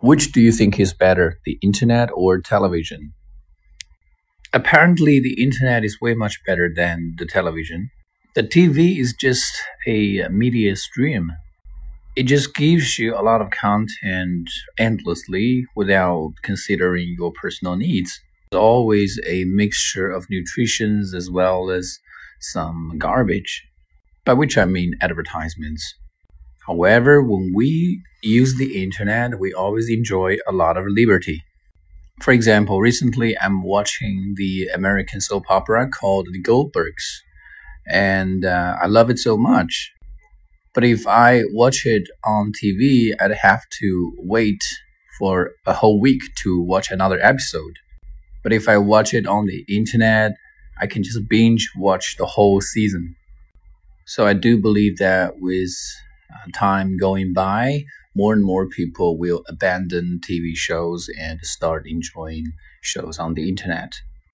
Which do you think is better, the internet or television? Apparently, the internet is way much better than the television. The TV is just a uh, media stream. It just gives you a lot of content endlessly without considering your personal needs. It's always a mixture of nutritions as well as some garbage, by which I mean advertisements. However, when we use the internet, we always enjoy a lot of liberty. For example, recently I'm watching the American soap opera called The Goldbergs, and uh, I love it so much. But if I watch it on TV, I'd have to wait for a whole week to watch another episode. But if I watch it on the internet, I can just binge watch the whole season. So I do believe that with Uh, time going by, more and more people will abandon TV shows and start enjoying shows on the internet.